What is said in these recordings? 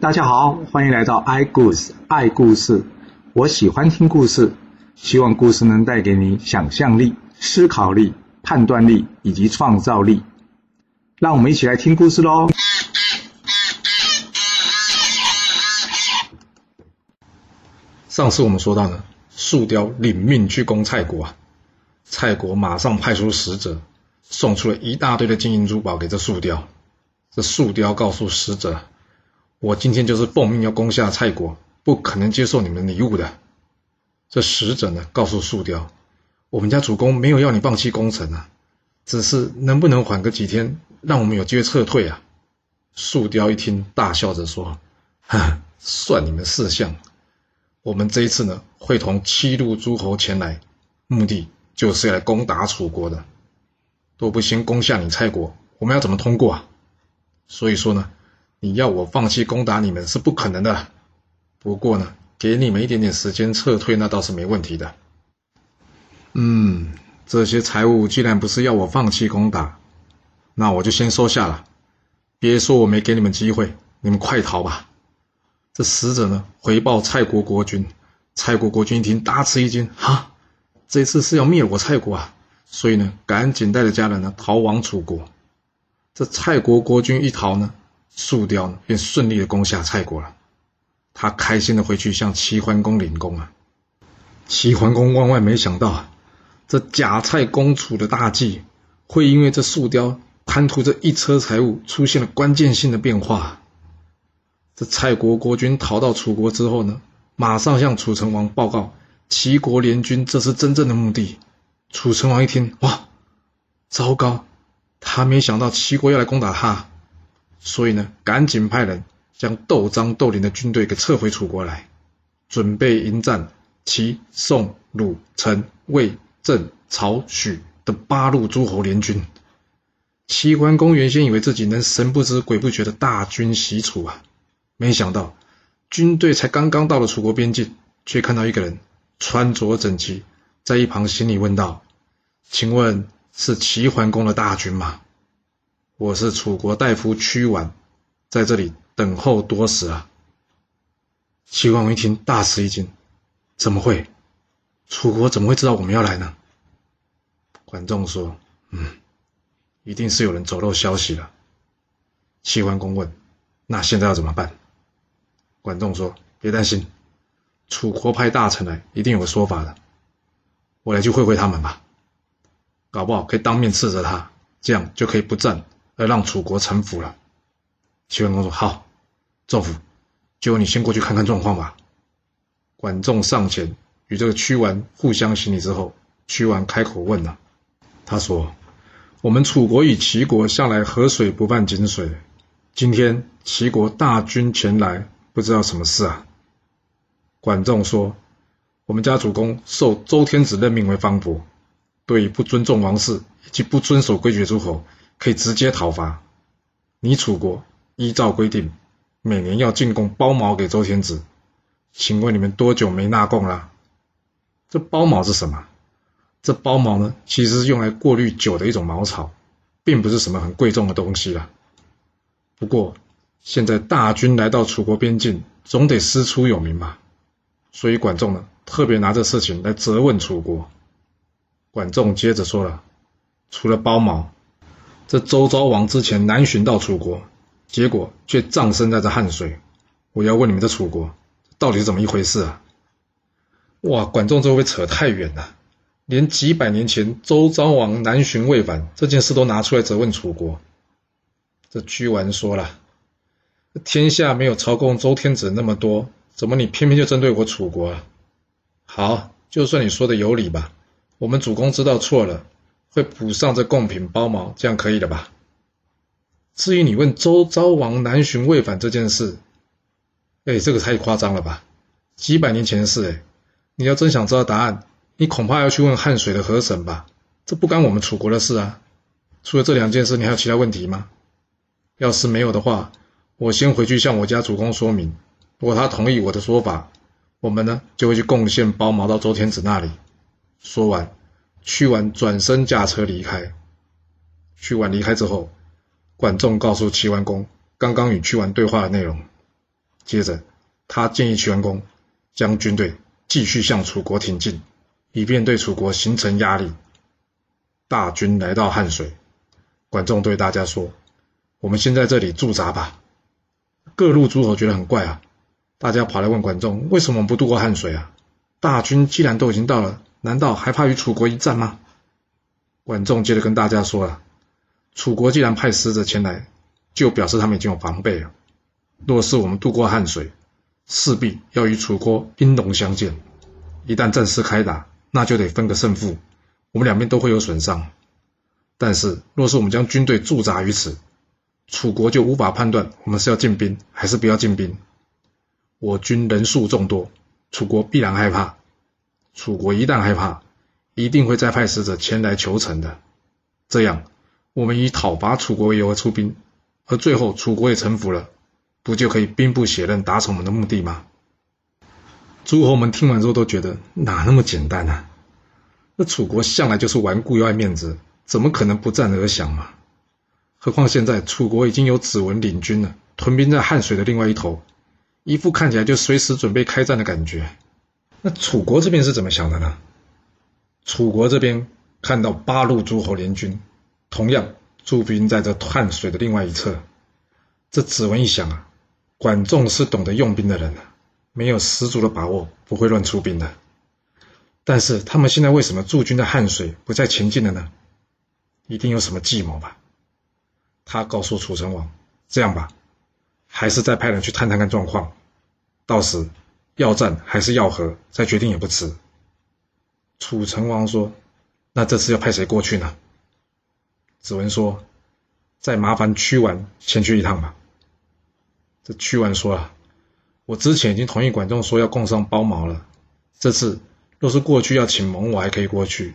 大家好，欢迎来到 i 故事爱故事。我喜欢听故事，希望故事能带给你想象力、思考力、判断力以及创造力。让我们一起来听故事喽。上次我们说到呢，树雕领命去攻蔡国啊，蔡国马上派出使者，送出了一大堆的金银珠宝给这树雕。这树雕告诉使者：“我今天就是奉命要攻下蔡国，不可能接受你们礼物的。”这使者呢，告诉树雕：“我们家主公没有要你放弃攻城啊，只是能不能缓个几天，让我们有机会撤退啊？”树雕一听，大笑着说：“哈，算你们识相。我们这一次呢，会同七路诸侯前来，目的就是要来攻打楚国的。若不先攻下你蔡国，我们要怎么通过啊？”所以说呢，你要我放弃攻打你们是不可能的。不过呢，给你们一点点时间撤退，那倒是没问题的。嗯，这些财物既然不是要我放弃攻打，那我就先收下了。别说我没给你们机会，你们快逃吧。这使者呢，回报蔡国国君，蔡国国君一听，大吃一惊，哈，这次是要灭我蔡国啊！所以呢，赶紧带着家人呢，逃往楚国。这蔡国国君一逃呢，树雕便顺利的攻下蔡国了。他开心的回去向齐桓公领功啊。齐桓公万万没想到，这假蔡攻楚的大计会因为这树雕贪图这一车财物，出现了关键性的变化。这蔡国国君逃到楚国之后呢，马上向楚成王报告齐国联军，这是真正的目的。楚成王一听，哇，糟糕！他没想到齐国要来攻打他，所以呢，赶紧派人将斗张斗林的军队给撤回楚国来，准备迎战齐、宋、鲁、陈、魏、郑、曹、许的八路诸侯联军。齐桓公原先以为自己能神不知鬼不觉的大军袭楚啊，没想到军队才刚刚到了楚国边境，却看到一个人穿着整齐，在一旁行礼问道：“请问？”是齐桓公的大军吗？我是楚国大夫屈完，在这里等候多时啊。齐桓公一听，大吃一惊，怎么会？楚国怎么会知道我们要来呢？管仲说：“嗯，一定是有人走漏消息了。”齐桓公问：“那现在要怎么办？”管仲说：“别担心，楚国派大臣来，一定有个说法的。我来去会会他们吧。”搞不好可以当面斥责他，这样就可以不战而让楚国臣服了。齐桓公说：“好，仲父，就你先过去看看状况吧。”管仲上前与这个屈完互相行礼之后，屈完开口问了：“他说，我们楚国与齐国向来河水不犯井水，今天齐国大军前来，不知道什么事啊？”管仲说：“我们家主公受周天子任命为方伯。”对于不尊重王室以及不遵守规矩的诸侯，可以直接讨伐。你楚国依照规定，每年要进贡包茅给周天子，请问你们多久没纳贡了？这包茅是什么？这包茅呢，其实是用来过滤酒的一种茅草，并不是什么很贵重的东西了。不过现在大军来到楚国边境，总得师出有名吧？所以管仲呢，特别拿这事情来责问楚国。管仲接着说了：“除了包茅，这周昭王之前南巡到楚国，结果却葬身在这汉水。我要问你们，这楚国到底是怎么一回事啊？”哇，管仲这会扯太远了，连几百年前周昭王南巡未返这件事都拿出来责问楚国。这屈完说了：“天下没有朝贡周天子那么多，怎么你偏偏就针对我楚国啊？”好，就算你说的有理吧。我们主公知道错了，会补上这贡品包毛，这样可以了吧？至于你问周昭王南巡未返这件事，哎，这个太夸张了吧？几百年前的事，哎，你要真想知道答案，你恐怕要去问汉水的河神吧？这不干我们楚国的事啊。除了这两件事，你还有其他问题吗？要是没有的话，我先回去向我家主公说明，如果他同意我的说法，我们呢就会去贡献包毛到周天子那里。说完，屈完转身驾车离开。屈完离开之后，管仲告诉齐桓公刚刚与屈完对话的内容。接着，他建议齐桓公将军队继续向楚国挺进，以便对楚国形成压力。大军来到汉水，管仲对大家说：“我们先在这里驻扎吧。”各路诸侯觉得很怪啊，大家跑来问管仲：“为什么不渡过汉水啊？大军既然都已经到了，难道还怕与楚国一战吗？”管仲接着跟大家说了：“楚国既然派使者前来，就表示他们已经有防备了。若是我们渡过汉水，势必要与楚国兵戎相见，一旦战事开打，那就得分个胜负。”我们两边都会有损伤，但是若是我们将军队驻扎于此，楚国就无法判断我们是要进兵还是不要进兵。我军人数众多，楚国必然害怕。楚国一旦害怕，一定会再派使者前来求成的。这样，我们以讨伐楚国为由而出兵，而最后楚国也臣服了，不就可以兵不血刃达成我们的目的吗？诸侯们听完之后都觉得哪那么简单、啊？那楚国向来就是顽固又爱面子，怎么可能不战而降嘛？何况现在楚国已经有子文领军了，屯兵在汉水的另外一头，一副看起来就随时准备开战的感觉。那楚国这边是怎么想的呢？楚国这边看到八路诸侯联军，同样驻兵在这汉水的另外一侧，这子文一想啊，管仲是懂得用兵的人，没有十足的把握，不会乱出兵的。但是他们现在为什么驻军在汉水不再前进了呢？一定有什么计谋吧？他告诉楚成王：“这样吧，还是再派人去探探看状况，到时要战还是要和，再决定也不迟。”楚成王说：“那这次要派谁过去呢？”子文说：“再麻烦屈完前去一趟吧。”这屈完说：“啊，我之前已经同意管仲说要共上包茅了，这次。”若是过去要请盟，我还可以过去；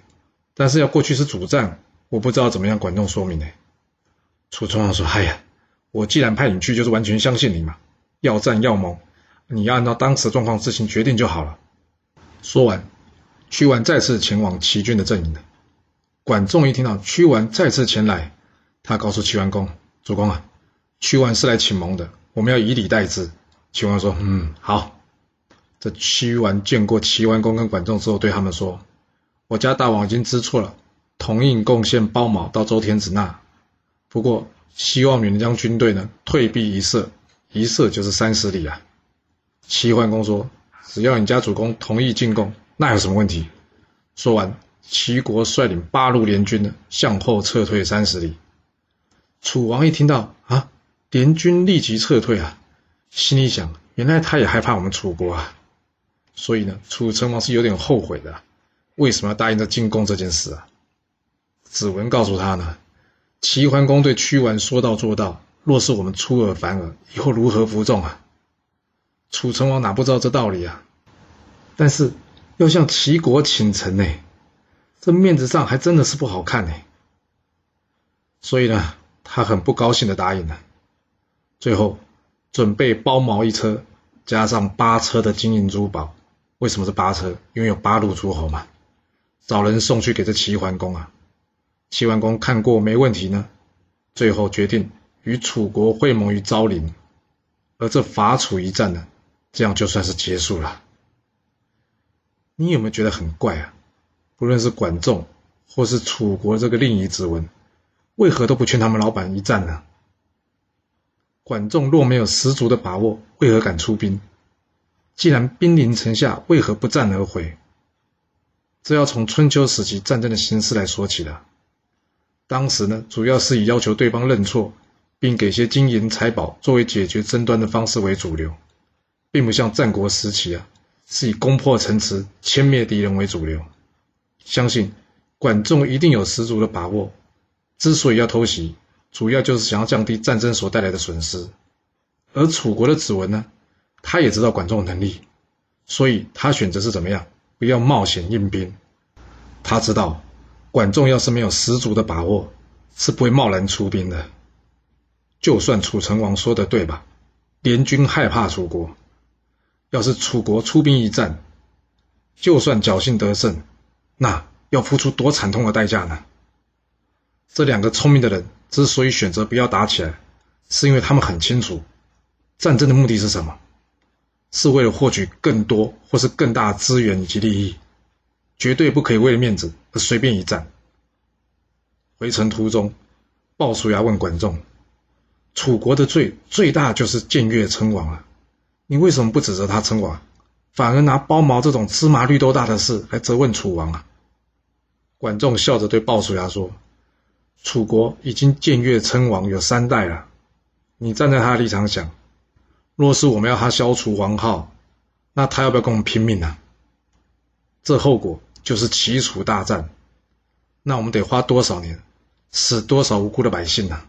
但是要过去是主战，我不知道怎么样管仲说明呢。楚成王说：“哎呀，我既然派你去，就是完全相信你嘛。要战要盟，你要按照当时状况自行决定就好了。”说完，屈完再次前往齐军的阵营了。管仲一听到屈完再次前来，他告诉齐桓公：“主公啊，屈完是来请盟的，我们要以礼待之。”齐桓公说：“嗯，好。”这屈完见过齐桓公跟管仲之后，对他们说：“我家大王已经知错了，同意贡献包茅到周天子那。不过希望你能将军队呢退避一舍，一舍就是三十里啊。”齐桓公说：“只要你家主公同意进贡，那有什么问题？”说完，齐国率领八路联军呢向后撤退三十里。楚王一听到啊，联军立即撤退啊，心里想：原来他也害怕我们楚国啊。所以呢，楚成王是有点后悔的，为什么要答应这进贡这件事啊？子文告诉他呢，齐桓公对屈完说到做到，若是我们出尔反尔，以后如何服众啊？楚成王哪不知道这道理啊？但是要向齐国请臣呢，这面子上还真的是不好看呢。所以呢，他很不高兴的答应了。最后准备包毛一车，加上八车的金银珠宝。为什么是八车？因为有八路诸侯嘛，找人送去给这齐桓公啊。齐桓公看过没问题呢，最后决定与楚国会盟于昭陵，而这伐楚一战呢，这样就算是结束了。你有没有觉得很怪啊？不论是管仲，或是楚国这个令尹子文，为何都不劝他们老板一战呢？管仲若没有十足的把握，为何敢出兵？既然兵临城下，为何不战而回？这要从春秋时期战争的形式来说起了。当时呢，主要是以要求对方认错，并给些金银财宝作为解决争端的方式为主流，并不像战国时期啊，是以攻破城池、歼灭敌人为主流。相信管仲一定有十足的把握。之所以要偷袭，主要就是想要降低战争所带来的损失。而楚国的子文呢？他也知道管仲的能力，所以他选择是怎么样？不要冒险应兵。他知道管仲要是没有十足的把握，是不会贸然出兵的。就算楚成王说的对吧？联军害怕楚国，要是楚国出兵一战，就算侥幸得胜，那要付出多惨痛的代价呢？这两个聪明的人之所以选择不要打起来，是因为他们很清楚战争的目的是什么。是为了获取更多或是更大资源以及利益，绝对不可以为了面子而随便一战。回程途中，鲍叔牙问管仲：“楚国的罪最大就是僭越称王啊，你为什么不指责他称王，反而拿包毛这种芝麻绿豆大的事来责问楚王啊？”管仲笑着对鲍叔牙说：“楚国已经僭越称王有三代了，你站在他的立场想，若是我们要他消除王号，那他要不要跟我们拼命呢？这后果就是齐楚大战，那我们得花多少年，死多少无辜的百姓呢？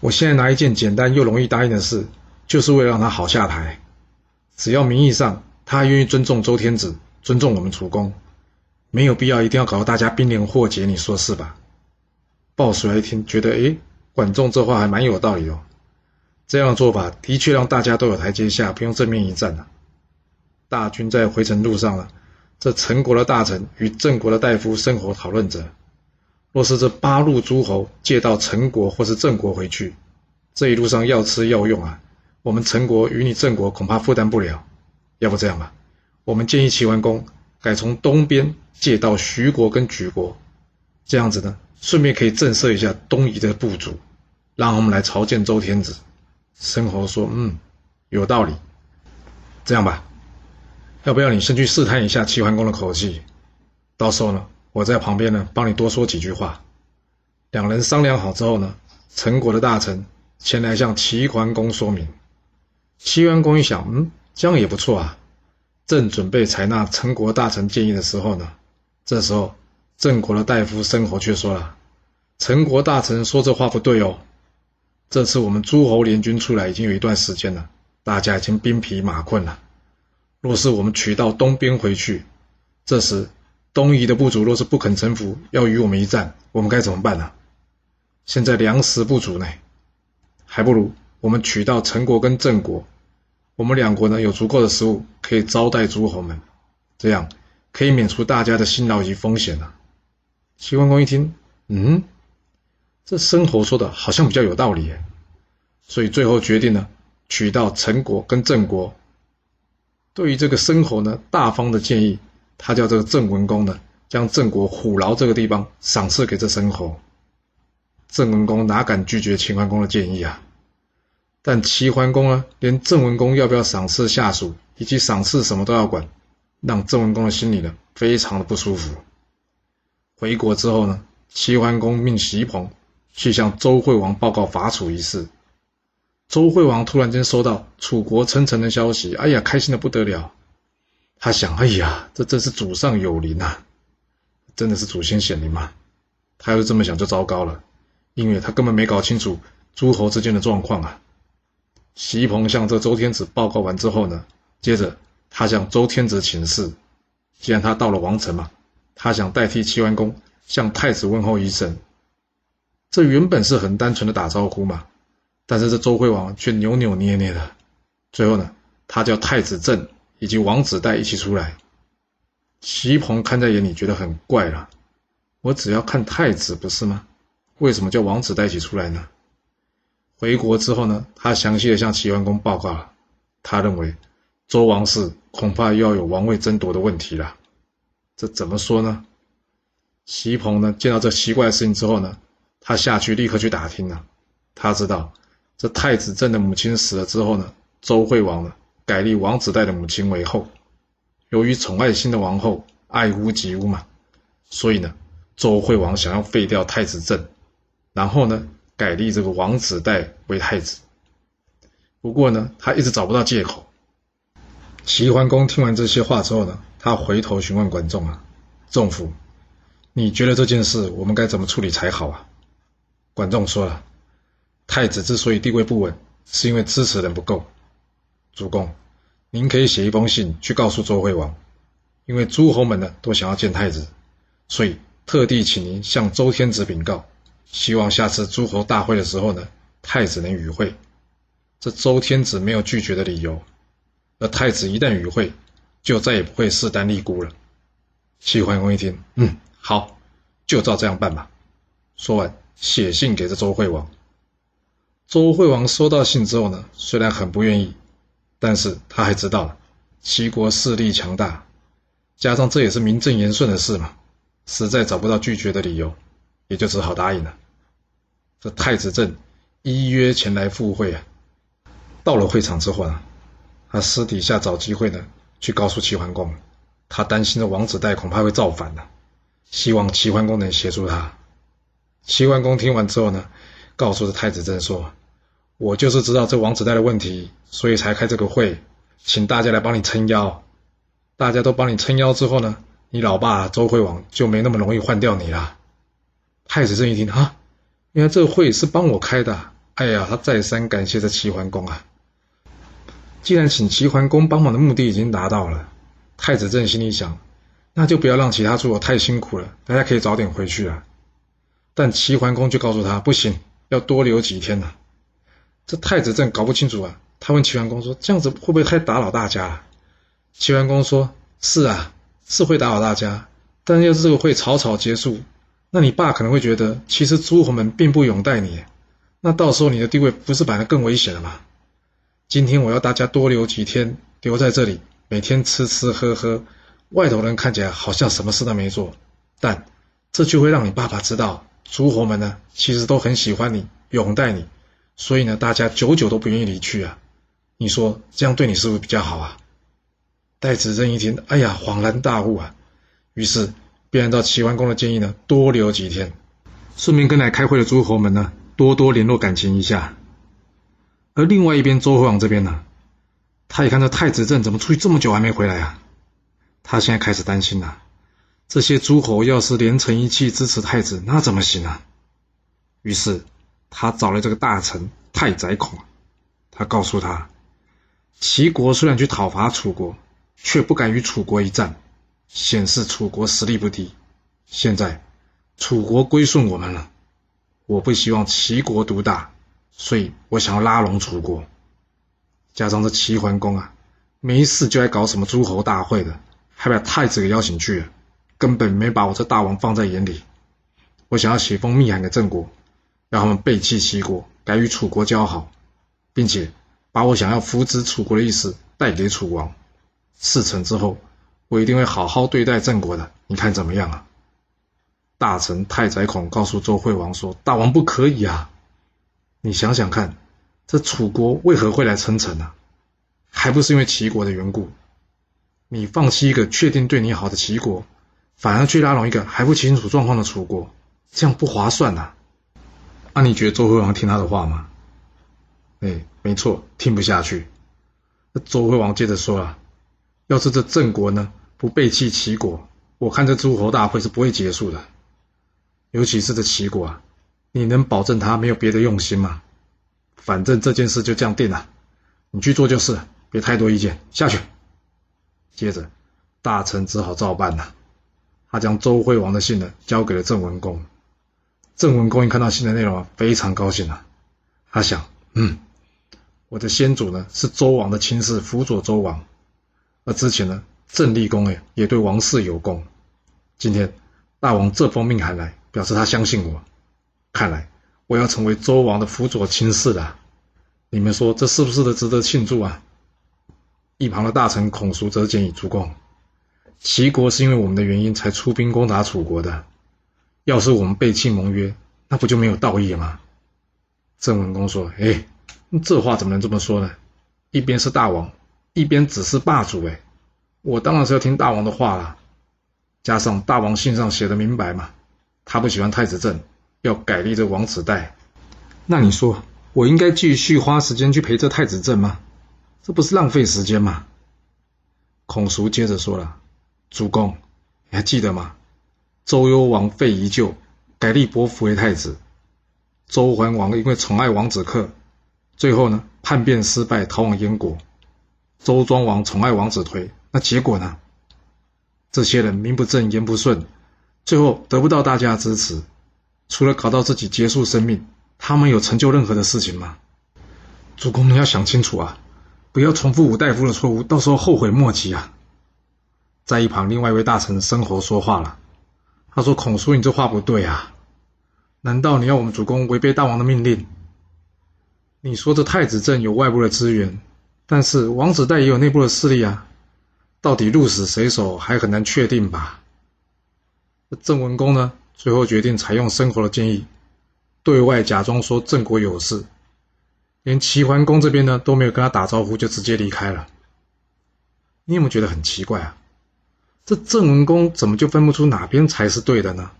我现在拿一件简单又容易答应的事，就是为了让他好下台。只要名义上他愿意尊重周天子，尊重我们楚公。”没有必要一定要搞得大家冰连祸结，你说是吧？鲍叔牙一听，觉得诶，管仲这话还蛮有道理哦。这样的做法的确让大家都有台阶下，不用正面一战了。大军在回程路上了，这陈国的大臣与郑国的大夫生活讨论着：若是这八路诸侯借到陈国或是郑国回去，这一路上要吃要用啊，我们陈国与你郑国恐怕负担不了。要不这样吧，我们建议齐桓公。改从东边借道徐国跟莒国，这样子呢，顺便可以震慑一下东夷的部族，让我们来朝见周天子。申侯说：“嗯，有道理。这样吧，要不要你先去试探一下齐桓公的口气？到时候呢，我在旁边呢，帮你多说几句话。”两人商量好之后呢，陈国的大臣前来向齐桓公说明。齐桓公一想，嗯，这样也不错啊。正准备采纳陈国大臣建议的时候呢，这时候郑国的大夫申侯却说了：“陈国大臣说这话不对哦。这次我们诸侯联军出来已经有一段时间了，大家已经兵疲马困了。若是我们取道东边回去，这时东夷的部族若是不肯臣服，要与我们一战，我们该怎么办呢？现在粮食不足呢，还不如我们取到陈国跟郑国。”我们两国呢，有足够的食物可以招待诸侯们，这样可以免除大家的辛劳及风险啊。齐桓公一听，嗯，这申侯说的好像比较有道理耶，所以最后决定呢，取到陈国跟郑国。对于这个申侯呢，大方的建议，他叫这个郑文公呢，将郑国虎牢这个地方赏赐给这申侯。郑文公哪敢拒绝齐桓公的建议啊？但齐桓公啊，连郑文公要不要赏赐下属，以及赏赐什么都要管，让郑文公的心里呢，非常的不舒服。回国之后呢，齐桓公命隰朋去向周惠王报告伐楚一事。周惠王突然间收到楚国称臣的消息，哎呀，开心的不得了。他想，哎呀，这真是祖上有灵呐，真的是祖先显灵吗？他要是这么想就糟糕了，因为他根本没搞清楚诸侯之间的状况啊。隰朋向这周天子报告完之后呢，接着他向周天子请示，既然他到了王城嘛，他想代替齐桓公向太子问候一声。这原本是很单纯的打招呼嘛，但是这周惠王却扭扭捏捏的。最后呢，他叫太子正以及王子带一起出来。齐鹏看在眼里觉得很怪了，我只要看太子不是吗？为什么叫王子带一起出来呢？回国之后呢，他详细的向齐桓公报告了。他认为周王室恐怕又要有王位争夺的问题了。这怎么说呢？齐鹏呢，见到这奇怪的事情之后呢，他下去立刻去打听了。他知道这太子郑的母亲死了之后呢，周惠王呢改立王子带的母亲为后。由于宠爱新的王后，爱屋及乌嘛，所以呢，周惠王想要废掉太子郑，然后呢。改立这个王子带为太子，不过呢，他一直找不到借口。齐桓公听完这些话之后呢，他回头询问管仲啊：“仲父，你觉得这件事我们该怎么处理才好啊？”管仲说了：“太子之所以地位不稳，是因为支持人不够。主公，您可以写一封信去告诉周惠王，因为诸侯们呢都想要见太子，所以特地请您向周天子禀告。”希望下次诸侯大会的时候呢，太子能与会，这周天子没有拒绝的理由。而太子一旦与会，就再也不会势单力孤了。齐桓公一听，嗯，好，就照这样办吧。说完，写信给这周惠王。周惠王收到信之后呢，虽然很不愿意，但是他还知道齐国势力强大，加上这也是名正言顺的事嘛，实在找不到拒绝的理由，也就只好答应了。这太子正依约前来赴会啊，到了会场之后呢，他私底下找机会呢，去告诉齐桓公，他担心的王子带恐怕会造反呢，希望齐桓公能协助他。齐桓公听完之后呢，告诉这太子正说。我就是知道这王子带的问题，所以才开这个会，请大家来帮你撑腰。大家都帮你撑腰之后呢，你老爸周惠王就没那么容易换掉你了。太子正一听啊，原来这个会是帮我开的，哎呀，他再三感谢这齐桓公啊。既然请齐桓公帮忙的目的已经达到了，太子郑心里想，那就不要让其他诸侯太辛苦了，大家可以早点回去了。但齐桓公就告诉他，不行，要多留几天呢。这太子郑搞不清楚啊，他问齐桓公说：“这样子会不会太打扰大家啊？”齐桓公说：“是啊，是会打扰大家，但要是这个会草草结束，那你爸可能会觉得，其实诸侯们并不拥戴你，那到时候你的地位不是反而更危险了吗？今天我要大家多留几天，留在这里，每天吃吃喝喝，外头人看起来好像什么事都没做，但这就会让你爸爸知道，诸侯们呢，其实都很喜欢你，拥戴你。”所以呢，大家久久都不愿意离去啊！你说这样对你是不是比较好啊？戴子郑一听，哎呀，恍然大悟啊！于是便按照齐桓公的建议呢，多留几天，顺便跟来开会的诸侯们呢，多多联络感情一下。而另外一边，周惠王这边呢，他一看到太子郑怎么出去这么久还没回来啊？他现在开始担心了，这些诸侯要是连成一气支持太子，那怎么行啊？于是。他找了这个大臣太宰孔，他告诉他，齐国虽然去讨伐楚国，却不敢与楚国一战，显示楚国实力不低。现在楚国归顺我们了，我不希望齐国独大，所以我想要拉拢楚国。加上这齐桓公啊，没事就爱搞什么诸侯大会的，还把太子给邀请去了，根本没把我这大王放在眼里。我想要写封密函给郑国。让他们背弃齐国，改与楚国交好，并且把我想要扶植楚国的意思带给楚王。事成之后，我一定会好好对待郑国的。你看怎么样啊？大臣太宰孔告诉周惠王说：“大王不可以啊！你想想看，这楚国为何会来称臣呢？还不是因为齐国的缘故？你放弃一个确定对你好的齐国，反而去拉拢一个还不清楚状况的楚国，这样不划算呐！”那、你觉得周惠王听他的话吗？哎，没错，听不下去。那周惠王接着说了：“要是这郑国呢不背弃齐国，我看这诸侯大会是不会结束的。尤其是这齐国啊，你能保证他没有别的用心吗？反正这件事就这样定了，你去做就是，别太多意见。下去。”接着，大臣只好照办了。他将周惠王的信呢交给了郑文公。郑文公一看到信的内容啊，非常高兴啊。他想，嗯，我的先祖呢是周王的亲事，辅佐周王。而之前呢，郑立公哎也对王室有功。今天大王这封命函来，表示他相信我。看来我要成为周王的辅佐亲事了。你们说这是不是的值得庆祝啊？一旁的大臣孔叔则建议主公，齐国是因为我们的原因才出兵攻打楚国的。要是我们背弃盟约，那不就没有道义了吗？郑文公说：“哎，这话怎么能这么说呢？一边是大王，一边只是霸主。哎，我当然是要听大王的话了。加上大王信上写的明白嘛，他不喜欢太子郑，要改立这王子带。那你说，我应该继续花时间去陪这太子郑吗？这不是浪费时间吗？”孔叔接着说了：“主公，你还记得吗？”周幽王废宜臼，改立伯服为太子。周桓王因为宠爱王子克，最后呢叛变失败，逃往燕国。周庄王宠爱王子颓，那结果呢？这些人名不正言不顺，最后得不到大家的支持，除了搞到自己结束生命，他们有成就任何的事情吗？主公，你要想清楚啊，不要重复五大夫的错误，到时候后悔莫及啊！在一旁，另外一位大臣申侯说话了。他说：“孔叔，你这话不对啊！难道你要我们主公违背大王的命令？你说这太子镇有外部的资源，但是王子带也有内部的势力啊，到底鹿死谁手还很难确定吧？郑文公呢，最后决定采用申侯的建议，对外假装说郑国有事，连齐桓公这边呢都没有跟他打招呼，就直接离开了。你有没有觉得很奇怪啊？这郑文公怎么就分不出哪边才是对的呢？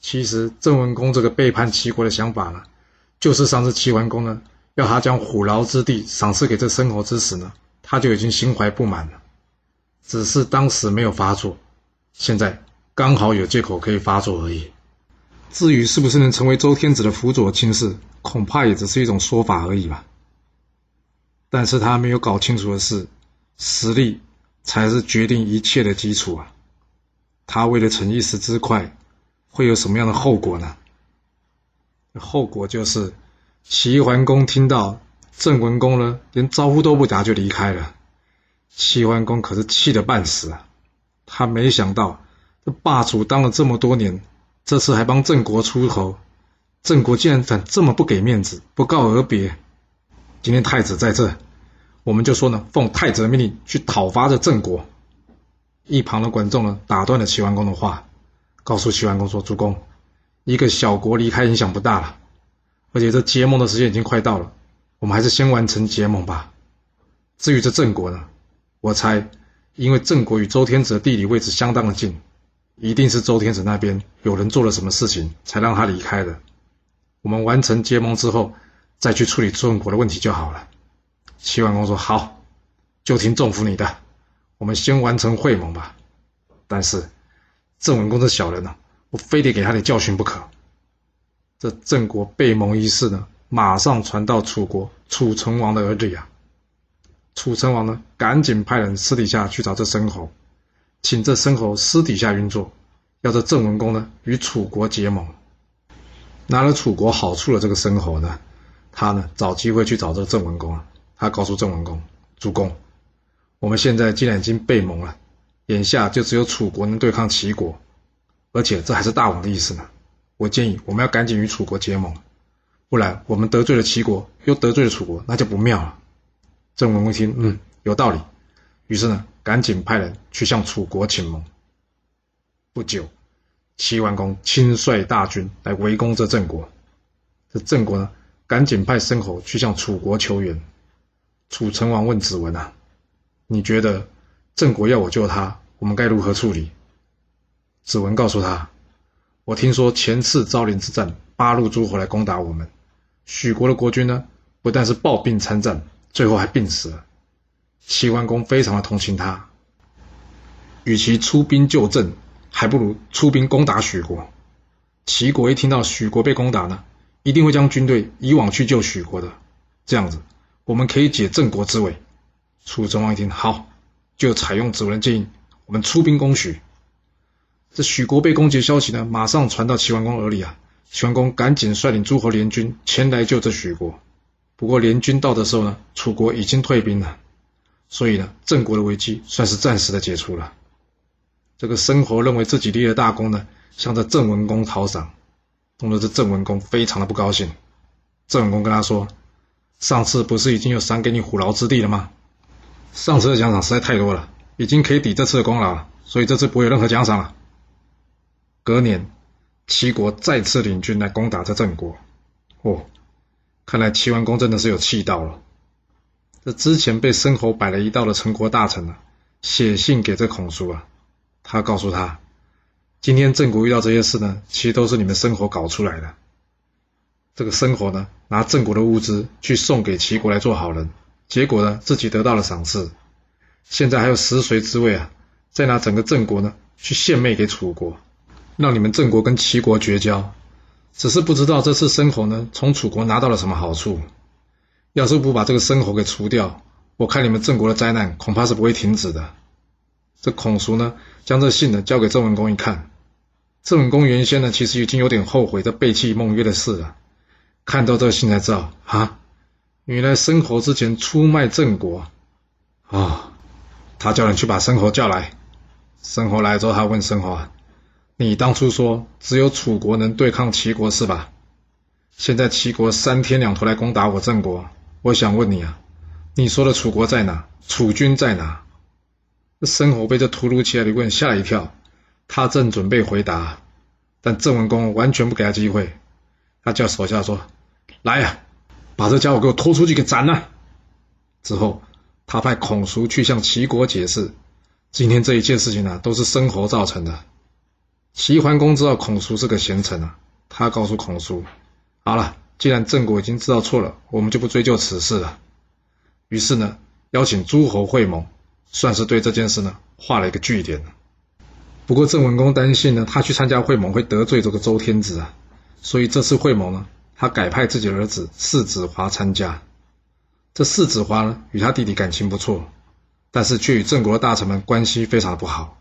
其实郑文公这个背叛齐国的想法呢，就是上次齐桓公呢要他将虎牢之地赏赐给这申侯之时呢，他就已经心怀不满了，只是当时没有发作，现在刚好有借口可以发作而已。至于是不是能成为周天子的辅佐亲事，恐怕也只是一种说法而已吧。但是他没有搞清楚的是，实力才是决定一切的基础啊！他为了逞一时之快，会有什么样的后果呢？后果就是，齐桓公听到郑文公呢，连招呼都不打就离开了。齐桓公可是气得半死啊！他没想到，这霸主当了这么多年，这次还帮郑国出头，郑国竟然敢这么不给面子，不告而别。今天太子在这。我们就说呢，奉太子的命令去讨伐这郑国。一旁的管仲呢，打断了齐桓公的话，告诉齐桓公说：“主公，一个小国离开影响不大了，而且这结盟的时间已经快到了，我们还是先完成结盟吧。至于这郑国呢，我猜，因为郑国与周天子的地理位置相当的近，一定是周天子那边有人做了什么事情，才让他离开的。我们完成结盟之后，再去处理郑国的问题就好了。”齐桓公说：“好，就听仲父你的，我们先完成会盟吧。但是郑文公这小人呢、我非得给他点教训不可。这郑国背盟一事呢，马上传到楚国楚成王的耳里啊。楚成王呢，赶紧派人私底下去找这申侯，请这申侯私底下运作，要这郑文公呢与楚国结盟。拿了楚国好处的这个申侯呢，他呢找机会去找这郑文公啊。”他告诉郑文公：“主公，我们现在既然已经背盟了，眼下就只有楚国能对抗齐国，而且这还是大王的意思呢。我建议我们要赶紧与楚国结盟，不然我们得罪了齐国，又得罪了楚国，那就不妙了。”郑文公一听，嗯，有道理。于是呢，赶紧派人去向楚国请盟。不久，齐桓公亲率大军来围攻这郑国。这郑国呢，赶紧派申侯去向楚国求援。楚成王问子文啊：“你觉得郑国要我救他，我们该如何处理？”子文告诉他：“我听说前次昭陵之战，八路诸侯来攻打我们，许国的国君呢，不但是抱病参战，最后还病死了。齐桓公非常的同情他，与其出兵救郑，还不如出兵攻打许国。齐国一听到许国被攻打呢，一定会将军队移往去救许国的，这样子。”我们可以解郑国之围。楚成王一听，好，就采用子文的建议，我们出兵攻许。这许国被攻击的消息呢，马上传到齐桓公耳里啊。齐桓公赶紧率领诸侯联军前来救这许国。不过联军到的时候呢，楚国已经退兵了，所以呢，郑国的危机算是暂时的解除了。这个申侯认为自己立了大功呢，向这郑文公讨赏，弄得这郑文公非常的不高兴。郑文公跟他说。上次不是已经有赏给你虎牢之地了吗？上次的奖赏实在太多了，已经可以抵这次的功劳了，所以这次不会有任何奖赏了。隔年，齐国再次领军来攻打这郑国。哦，看来齐桓公真的是有气到了。这之前被申侯摆了一道的陈国大臣啊，写信给这孔叔啊，他告诉他，今天郑国遇到这些事呢，其实都是你们申侯搞出来的。这个申侯呢，拿郑国的物资去送给齐国来做好人，结果呢，自己得到了赏赐，现在还有食髓之味啊，再拿整个郑国呢去献媚给楚国，让你们郑国跟齐国绝交。只是不知道这次申侯呢，从楚国拿到了什么好处。要是不把这个申侯给除掉，我看你们郑国的灾难恐怕是不会停止的。这孔叔呢，将这信呢交给郑文公一看，郑文公原先呢其实已经有点后悔这背弃孟约的事了。看到这信才知道啊，原来申侯之前出卖郑国啊、他叫人去把申侯叫来。申侯来之后，他问申侯啊：“你当初说只有楚国能对抗齐国是吧？现在齐国三天两头来攻打我郑国，我想问你啊，你说的楚国在哪？楚军在哪？”申侯被这突如其来的问吓一跳，他正准备回答，但郑文公完全不给他机会，他叫手下说：“来呀，把这家伙给我拖出去给斩了。”之后，他派孔叔去向齐国解释，今天这一切事情啊，都是申侯造成的。齐桓公知道孔叔是个贤臣啊，他告诉孔叔：“好了，既然郑国已经知道错了，我们就不追究此事了。”于是呢，邀请诸侯会盟。算是对这件事呢画了一个句点。不过郑文公担心呢，他去参加会盟会得罪这个周天子啊，所以这次会盟呢，他改派自己儿子世子华参加。这世子华呢，与他弟弟感情不错，但是却与郑国的大臣们关系非常的不好。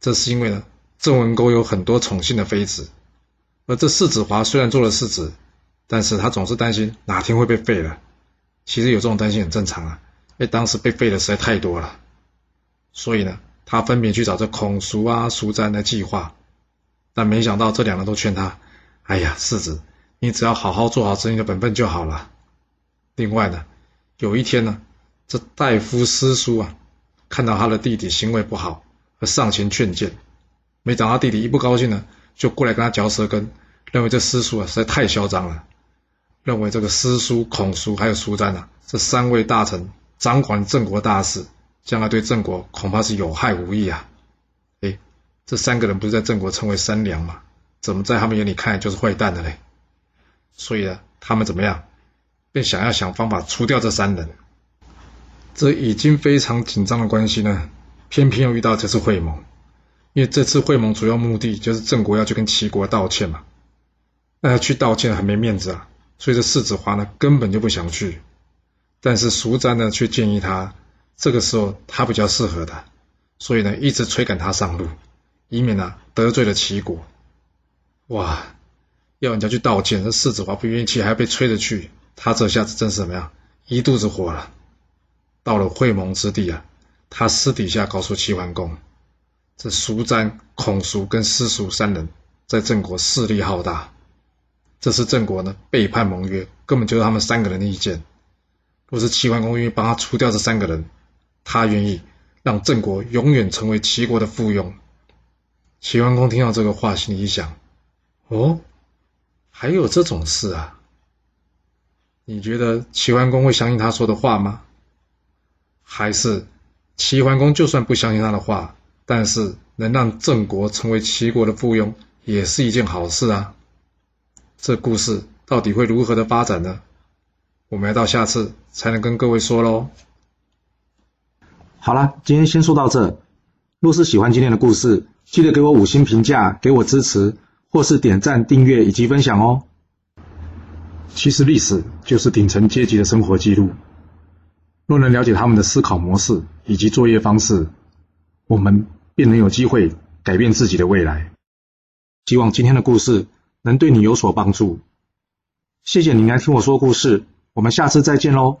这是因为呢，郑文公有很多宠幸的妃子，而这世子华虽然做了世子，但是他总是担心哪天会被废了。其实有这种担心很正常啊。因为当时被废的实在太多了，所以呢，他分别去找这孔叔啊、叔詹来计划，但没想到这两人都劝他：“哎呀，世子，你只要好好做好自己的本分就好了。”另外呢，有一天呢，这大夫师叔啊，看到他的弟弟行为不好，而上前劝谏，没找到弟弟一不高兴呢，就过来跟他嚼舌根，认为这师叔啊实在太嚣张了，认为这个师叔、孔叔还有叔詹啊这三位大臣。掌管郑国大事，将来对郑国恐怕是有害无益啊！哎，这三个人不是在郑国称为三良吗？怎么在他们眼里看来就是坏蛋的嘞？所以呢，他们怎么样，便想要想方法除掉这三人。这已经非常紧张的关系呢，偏偏又遇到这次会盟，因为这次会盟主要目的就是郑国要去跟齐国道歉嘛。那他去道歉很没面子啊，所以这世子华呢根本就不想去。但是叔詹呢，却建议他，这个时候他比较适合的，所以呢，一直催赶他上路，以免呢得罪了齐国。哇，要人家去道歉，这世子华不愿意去，还要被催着去，他这下子真是怎么样，一肚子火了。到了会盟之地啊，他私底下告诉齐桓公，这叔詹、孔叔跟师叔三人在郑国势力浩大，这次郑国呢背叛盟约，根本就是他们三个人的意见。若是齐桓公愿意帮他除掉这三个人，他愿意让郑国永远成为齐国的附庸。齐桓公听到这个话，心里一想：哦，还有这种事啊？你觉得齐桓公会相信他说的话吗？还是齐桓公就算不相信他的话，但是能让郑国成为齐国的附庸，也是一件好事啊？这故事到底会如何的发展呢？我们要到下次才能跟各位说喽。好了，今天先说到这。若是喜欢今天的故事，记得给我五星评价，给我支持，或是点赞、订阅以及分享哦。其实历史就是顶层阶级的生活记录。若能了解他们的思考模式以及作业方式，我们便能有机会改变自己的未来。希望今天的故事能对你有所帮助。谢谢你来听我说故事。我们下次再见喽。